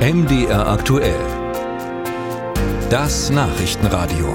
MDR aktuell. Das Nachrichtenradio.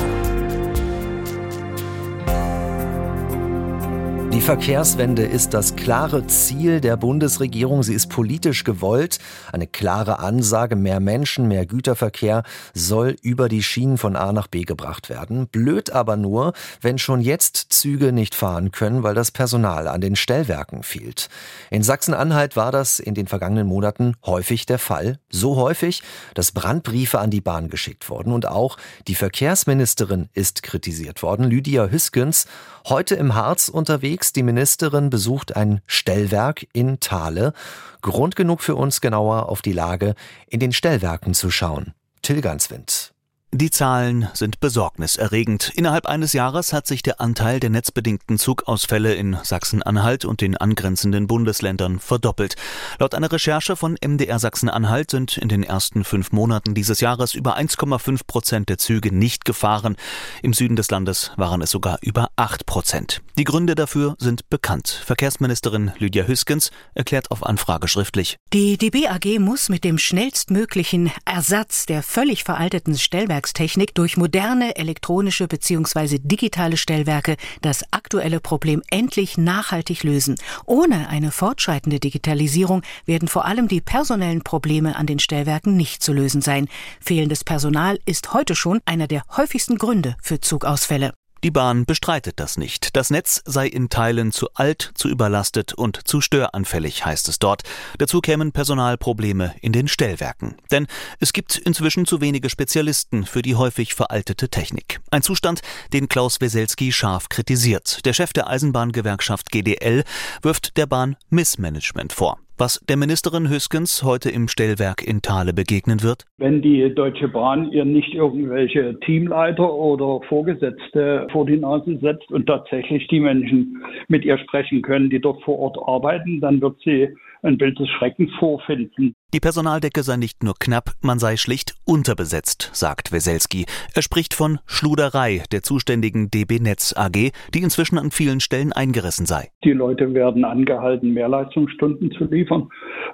Die Verkehrswende ist das klare Ziel der Bundesregierung. Sie ist politisch gewollt. Eine klare Ansage, mehr Menschen, mehr Güterverkehr soll über die Schienen von A nach B gebracht werden. Blöd aber nur, wenn schon jetzt Züge nicht fahren können, weil das Personal an den Stellwerken fehlt. In Sachsen-Anhalt war das in den vergangenen Monaten häufig der Fall. So häufig, dass Brandbriefe an die Bahn geschickt wurden. Und auch die Verkehrsministerin ist kritisiert worden, Lydia Hüskens, heute im Harz unterwegs die Ministerin besucht Stellwerk in Thale. Grund genug für uns genauer auf die Lage in den Stellwerken zu schauen. Till Ganswind. Die Zahlen sind besorgniserregend. Innerhalb eines Jahres hat sich der Anteil der netzbedingten Zugausfälle in Sachsen-Anhalt und den angrenzenden Bundesländern verdoppelt. Laut einer Recherche von MDR Sachsen-Anhalt sind in den ersten fünf Monaten dieses Jahres über 1,5 Prozent der Züge nicht gefahren. Im Süden des Landes waren es sogar über 8 Prozent. Die Gründe dafür sind bekannt. Verkehrsministerin Lydia Hüskens erklärt auf Anfrage schriftlich. Die DB AG muss mit dem schnellstmöglichen Ersatz der völlig veralteten Stellwerke Stellwerkstechnik durch moderne elektronische bzw. digitale Stellwerke das aktuelle Problem endlich nachhaltig lösen. Ohne eine fortschreitende Digitalisierung werden vor allem die personellen Probleme an den Stellwerken nicht zu lösen sein. Fehlendes Personal ist heute schon einer der häufigsten Gründe für Zugausfälle. Die Bahn bestreitet das nicht. Das Netz sei in Teilen zu alt, zu überlastet und zu störanfällig, heißt es dort. Dazu kämen Personalprobleme in den Stellwerken. Denn es gibt inzwischen zu wenige Spezialisten für die häufig veraltete Technik. Ein Zustand, den Klaus Weselski scharf kritisiert. Der Chef der Eisenbahngewerkschaft GDL wirft der Bahn Missmanagement vor. Was der Ministerin Hüskens heute im Stellwerk in Thale begegnen wird? Wenn die Deutsche Bahn ihr nicht irgendwelche Teamleiter oder Vorgesetzte vor die Nase setzt und tatsächlich die Menschen mit ihr sprechen können, die dort vor Ort arbeiten, dann wird sie ein Bild des Schreckens vorfinden. Die Personaldecke sei nicht nur knapp, man sei schlicht unterbesetzt, sagt Weselski. Er spricht von Schluderei der zuständigen DB Netz AG, die inzwischen an vielen Stellen eingerissen sei. Die Leute werden angehalten, Mehrleistungsstunden zu liefern,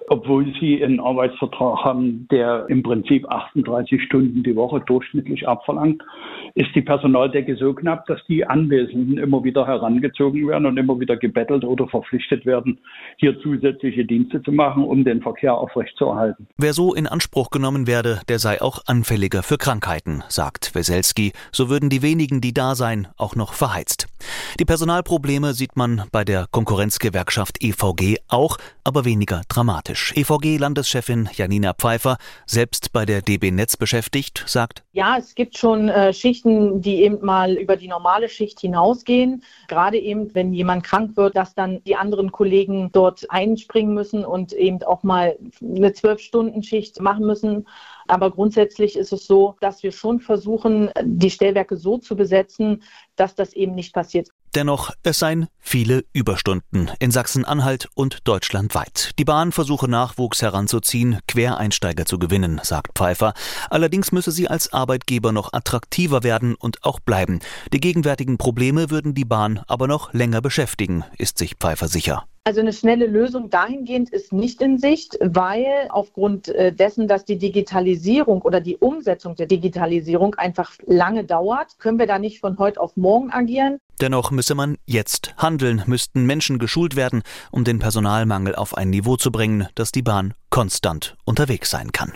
obwohl sie einen Arbeitsvertrag haben, der im Prinzip 38 Stunden die Woche durchschnittlich abverlangt ist die Personaldecke so knapp, dass die Anwesenden immer wieder herangezogen werden und immer wieder gebettelt oder verpflichtet werden, hier zusätzliche Dienste zu machen, um den Verkehr aufrechtzuerhalten. Wer so in Anspruch genommen werde, der sei auch anfälliger für Krankheiten, sagt Weselski. So würden die wenigen, die da seien, auch noch verheizt. Die Personalprobleme sieht man bei der Konkurrenzgewerkschaft EVG auch, aber weniger dramatisch. EVG-Landeschefin Janina Pfeiffer, selbst bei der DB Netz beschäftigt, sagt, ja, es gibt schon äh, Schichten, die eben mal über die normale Schicht hinausgehen. Gerade eben, wenn jemand krank wird, dass dann die anderen Kollegen dort einspringen müssen und eben auch mal eine Zwölf-Stunden-Schicht machen müssen. Aber grundsätzlich ist es so, dass wir schon versuchen, die Stellwerke so zu besetzen, dass das eben nicht passiert. Dennoch, es seien viele Überstunden in Sachsen-Anhalt und deutschlandweit. Die Bahn versuche Nachwuchs heranzuziehen, Quereinsteiger zu gewinnen, sagt Pfeiffer. Allerdings müsse sie als Arbeitgeber noch attraktiver werden und auch bleiben. Die gegenwärtigen Probleme würden die Bahn aber noch länger beschäftigen, ist sich Pfeiffer sicher. Also eine schnelle Lösung dahingehend ist nicht in Sicht, weil aufgrund äh, dessen, dass die Digitalisierung oder die Umsetzung der Digitalisierung einfach lange dauert, können wir da nicht von heute auf morgen agieren. Dennoch müsse man jetzt handeln, müssten Menschen geschult werden, um den Personalmangel auf ein Niveau zu bringen, dass die Bahn konstant unterwegs sein kann.